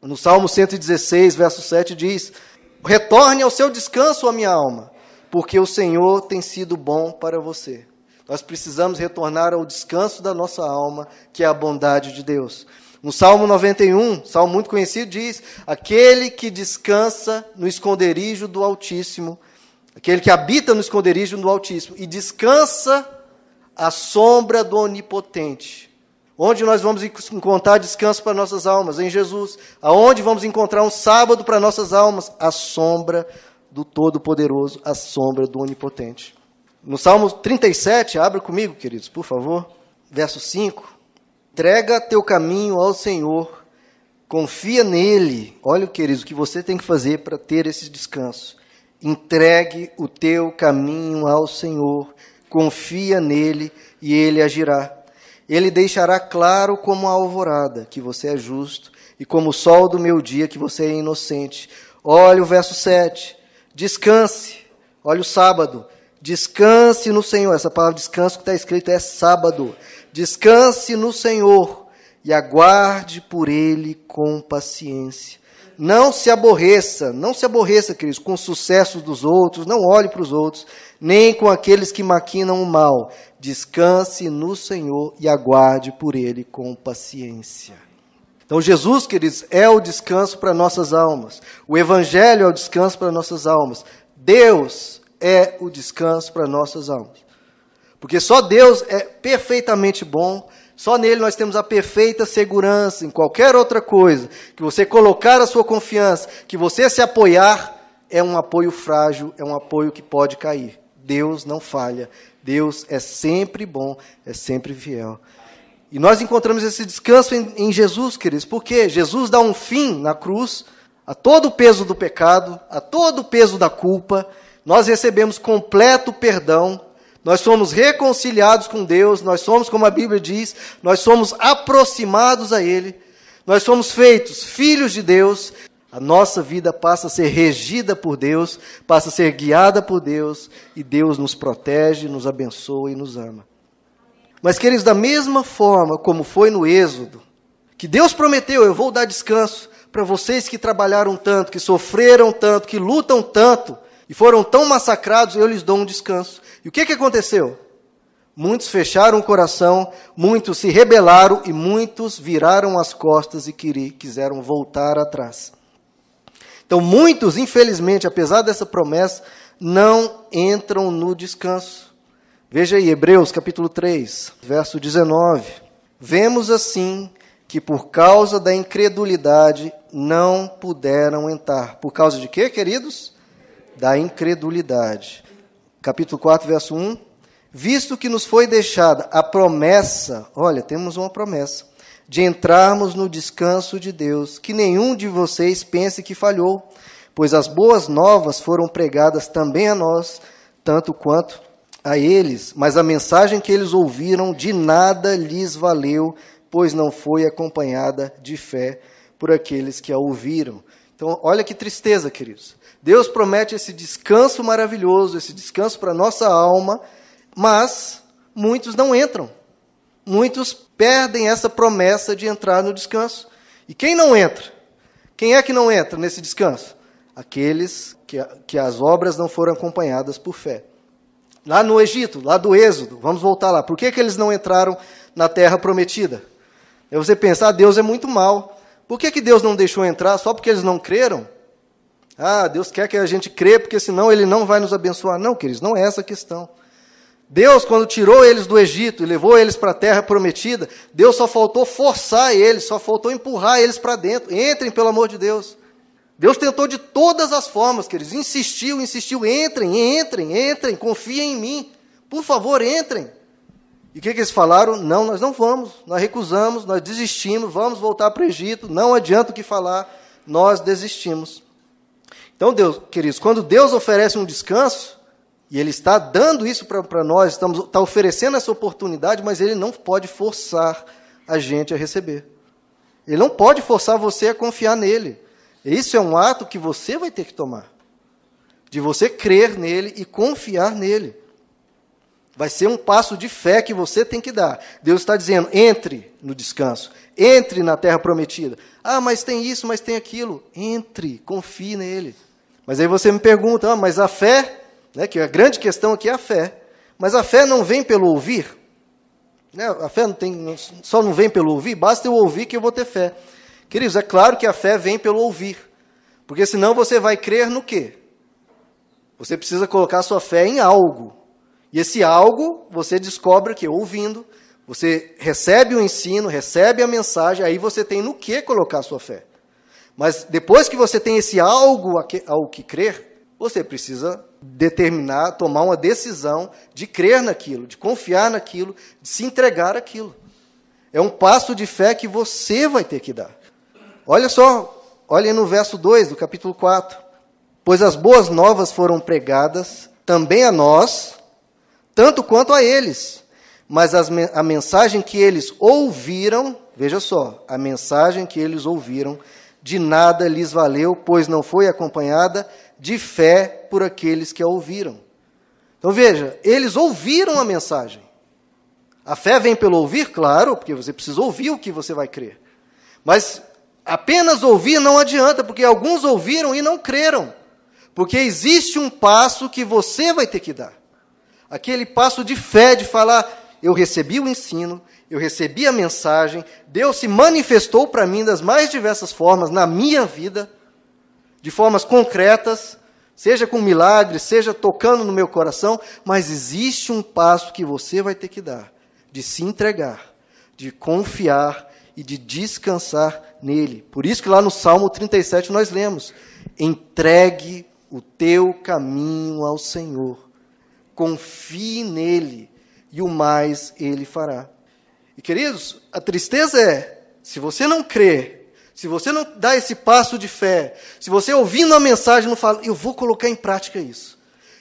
No Salmo 116, verso 7 diz: Retorne ao seu descanso, a minha alma, porque o Senhor tem sido bom para você. Nós precisamos retornar ao descanso da nossa alma, que é a bondade de Deus. No Salmo 91, salmo muito conhecido, diz: Aquele que descansa no esconderijo do Altíssimo, aquele que habita no esconderijo do Altíssimo e descansa à sombra do Onipotente. Onde nós vamos encontrar descanso para nossas almas? Em Jesus. Aonde vamos encontrar um sábado para nossas almas? A sombra do Todo-Poderoso, a sombra do Onipotente. No Salmo 37, abra comigo, queridos, por favor, verso 5. Entrega teu caminho ao Senhor, confia nele. Olha, queridos, o que você tem que fazer para ter esse descanso. Entregue o teu caminho ao Senhor, confia nele e ele agirá. Ele deixará claro como a alvorada que você é justo e como o sol do meu dia que você é inocente. Olha o verso 7. Descanse. Olha o sábado. Descanse no Senhor. Essa palavra descanso que está escrito é sábado. Descanse no Senhor e aguarde por Ele com paciência. Não se aborreça, não se aborreça, queridos, com o sucesso dos outros, não olhe para os outros, nem com aqueles que maquinam o mal. Descanse no Senhor e aguarde por Ele com paciência. Então, Jesus, queridos, é o descanso para nossas almas. O Evangelho é o descanso para nossas almas. Deus é o descanso para nossas almas. Porque só Deus é perfeitamente bom, só nele nós temos a perfeita segurança em qualquer outra coisa. Que você colocar a sua confiança, que você se apoiar, é um apoio frágil, é um apoio que pode cair. Deus não falha. Deus é sempre bom, é sempre fiel. E nós encontramos esse descanso em, em Jesus, queridos, porque Jesus dá um fim na cruz a todo o peso do pecado, a todo o peso da culpa. Nós recebemos completo perdão nós somos reconciliados com Deus, nós somos, como a Bíblia diz, nós somos aproximados a Ele, nós somos feitos filhos de Deus, a nossa vida passa a ser regida por Deus, passa a ser guiada por Deus, e Deus nos protege, nos abençoa e nos ama. Mas, queridos, da mesma forma como foi no Êxodo, que Deus prometeu: eu vou dar descanso para vocês que trabalharam tanto, que sofreram tanto, que lutam tanto, e foram tão massacrados, eu lhes dou um descanso. E o que, que aconteceu? Muitos fecharam o coração, muitos se rebelaram e muitos viraram as costas e quiseram voltar atrás. Então, muitos, infelizmente, apesar dessa promessa, não entram no descanso. Veja aí, Hebreus capítulo 3, verso 19. Vemos assim que por causa da incredulidade não puderam entrar. Por causa de quê, queridos? Da incredulidade capítulo 4, verso 1. Visto que nos foi deixada a promessa, olha, temos uma promessa, de entrarmos no descanso de Deus, que nenhum de vocês pense que falhou, pois as boas novas foram pregadas também a nós, tanto quanto a eles, mas a mensagem que eles ouviram de nada lhes valeu, pois não foi acompanhada de fé por aqueles que a ouviram. Então, olha que tristeza, queridos. Deus promete esse descanso maravilhoso, esse descanso para a nossa alma, mas muitos não entram. Muitos perdem essa promessa de entrar no descanso. E quem não entra? Quem é que não entra nesse descanso? Aqueles que, que as obras não foram acompanhadas por fé. Lá no Egito, lá do Êxodo, vamos voltar lá. Por que, que eles não entraram na terra prometida? É você pensar, ah, Deus é muito mal. Por que, que Deus não deixou entrar só porque eles não creram? Ah, Deus quer que a gente crê, porque senão Ele não vai nos abençoar. Não, queridos, não é essa a questão. Deus, quando tirou eles do Egito e levou eles para a terra prometida, Deus só faltou forçar eles, só faltou empurrar eles para dentro. Entrem, pelo amor de Deus. Deus tentou de todas as formas, queridos, insistiu, insistiu, entrem, entrem, entrem, confiem em mim. Por favor, entrem. E o que, que eles falaram? Não, nós não vamos, nós recusamos, nós desistimos, vamos voltar para o Egito, não adianta o que falar, nós desistimos. Então, Deus, queridos, quando Deus oferece um descanso, e Ele está dando isso para nós, estamos, está oferecendo essa oportunidade, mas Ele não pode forçar a gente a receber. Ele não pode forçar você a confiar nele. Isso é um ato que você vai ter que tomar. De você crer nele e confiar nele. Vai ser um passo de fé que você tem que dar. Deus está dizendo: entre no descanso, entre na terra prometida. Ah, mas tem isso, mas tem aquilo. Entre, confie nele. Mas aí você me pergunta: ah, mas a fé, né, que a grande questão aqui é a fé. Mas a fé não vem pelo ouvir? Né, a fé não tem, só não vem pelo ouvir? Basta eu ouvir que eu vou ter fé. Queridos, é claro que a fé vem pelo ouvir. Porque senão você vai crer no quê? Você precisa colocar sua fé em algo. E esse algo você descobre que ouvindo, você recebe o ensino, recebe a mensagem, aí você tem no que colocar sua fé. Mas depois que você tem esse algo ao que crer, você precisa determinar, tomar uma decisão de crer naquilo, de confiar naquilo, de se entregar aquilo. É um passo de fé que você vai ter que dar. Olha só, olhem no verso 2 do capítulo 4. Pois as boas novas foram pregadas também a nós, tanto quanto a eles. Mas as, a mensagem que eles ouviram, veja só, a mensagem que eles ouviram, de nada lhes valeu, pois não foi acompanhada de fé por aqueles que a ouviram. Então veja, eles ouviram a mensagem. A fé vem pelo ouvir, claro, porque você precisa ouvir o que você vai crer. Mas apenas ouvir não adianta, porque alguns ouviram e não creram. Porque existe um passo que você vai ter que dar. Aquele passo de fé, de falar: eu recebi o ensino, eu recebi a mensagem, Deus se manifestou para mim das mais diversas formas na minha vida, de formas concretas, seja com milagres, seja tocando no meu coração, mas existe um passo que você vai ter que dar, de se entregar, de confiar e de descansar nele. Por isso que lá no Salmo 37 nós lemos: entregue o teu caminho ao Senhor. Confie nele e o mais ele fará. E queridos, a tristeza é, se você não crê, se você não dá esse passo de fé, se você ouvindo a mensagem não fala, eu vou colocar em prática isso.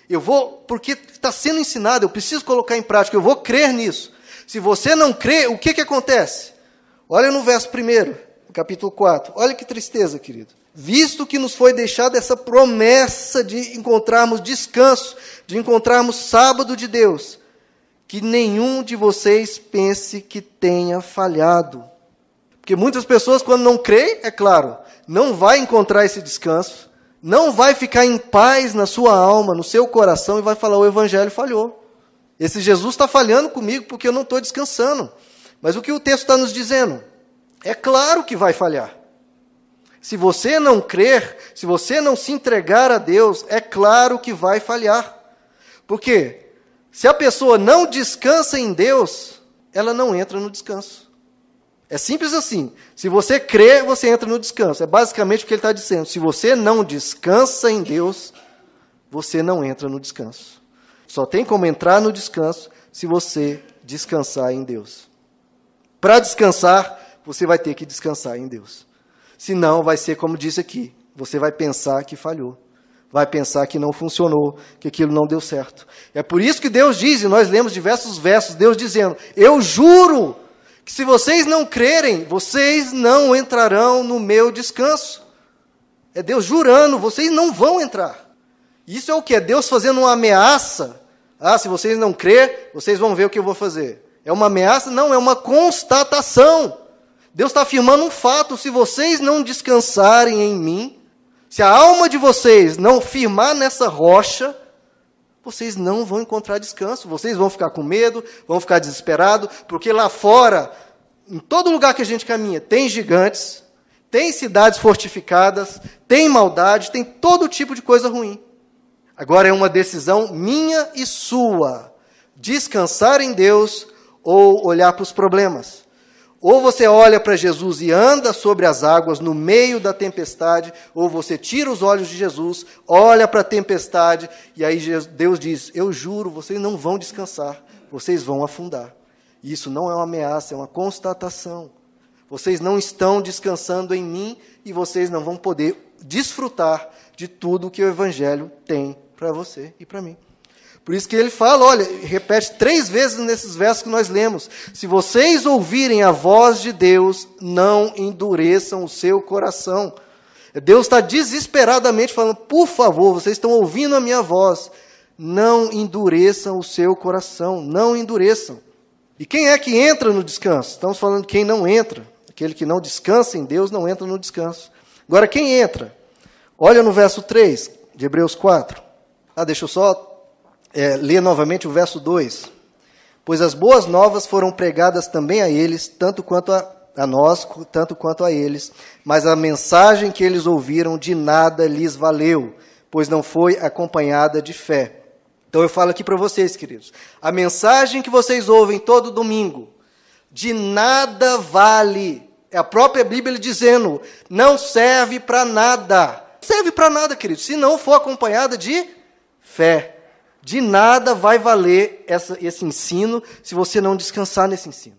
Eu vou, porque está sendo ensinado, eu preciso colocar em prática, eu vou crer nisso. Se você não crê, o que, que acontece? Olha no verso 1, capítulo 4. Olha que tristeza, querido visto que nos foi deixada essa promessa de encontrarmos descanso, de encontrarmos sábado de Deus, que nenhum de vocês pense que tenha falhado. Porque muitas pessoas, quando não creem, é claro, não vai encontrar esse descanso, não vai ficar em paz na sua alma, no seu coração, e vai falar: o evangelho falhou. Esse Jesus está falhando comigo porque eu não estou descansando. Mas o que o texto está nos dizendo? É claro que vai falhar. Se você não crer, se você não se entregar a Deus, é claro que vai falhar. Por quê? Se a pessoa não descansa em Deus, ela não entra no descanso. É simples assim. Se você crê, você entra no descanso. É basicamente o que ele está dizendo. Se você não descansa em Deus, você não entra no descanso. Só tem como entrar no descanso se você descansar em Deus. Para descansar, você vai ter que descansar em Deus. Senão, vai ser como disse aqui: você vai pensar que falhou. Vai pensar que não funcionou, que aquilo não deu certo. É por isso que Deus diz, e nós lemos diversos versos, Deus dizendo: Eu juro que se vocês não crerem, vocês não entrarão no meu descanso. É Deus jurando, vocês não vão entrar. Isso é o que? É Deus fazendo uma ameaça. Ah, se vocês não crer, vocês vão ver o que eu vou fazer. É uma ameaça? Não, é uma constatação. Deus está afirmando um fato: se vocês não descansarem em mim, se a alma de vocês não firmar nessa rocha, vocês não vão encontrar descanso. Vocês vão ficar com medo, vão ficar desesperados, porque lá fora, em todo lugar que a gente caminha, tem gigantes, tem cidades fortificadas, tem maldade, tem todo tipo de coisa ruim. Agora é uma decisão minha e sua: descansar em Deus ou olhar para os problemas. Ou você olha para Jesus e anda sobre as águas no meio da tempestade, ou você tira os olhos de Jesus, olha para a tempestade, e aí Deus diz: Eu juro, vocês não vão descansar, vocês vão afundar. Isso não é uma ameaça, é uma constatação. Vocês não estão descansando em mim e vocês não vão poder desfrutar de tudo que o Evangelho tem para você e para mim. Por isso que ele fala, olha, repete três vezes nesses versos que nós lemos: se vocês ouvirem a voz de Deus, não endureçam o seu coração. Deus está desesperadamente falando, por favor, vocês estão ouvindo a minha voz, não endureçam o seu coração, não endureçam. E quem é que entra no descanso? Estamos falando de quem não entra. Aquele que não descansa em Deus não entra no descanso. Agora, quem entra? Olha no verso 3 de Hebreus 4. Ah, deixa eu só é, ler novamente o verso 2. Pois as boas novas foram pregadas também a eles, tanto quanto a, a nós, tanto quanto a eles, mas a mensagem que eles ouviram de nada lhes valeu, pois não foi acompanhada de fé. Então eu falo aqui para vocês, queridos, a mensagem que vocês ouvem todo domingo, de nada vale. É a própria Bíblia dizendo, não serve para nada. Serve para nada, queridos, se não for acompanhada de fé. De nada vai valer essa, esse ensino se você não descansar nesse ensino.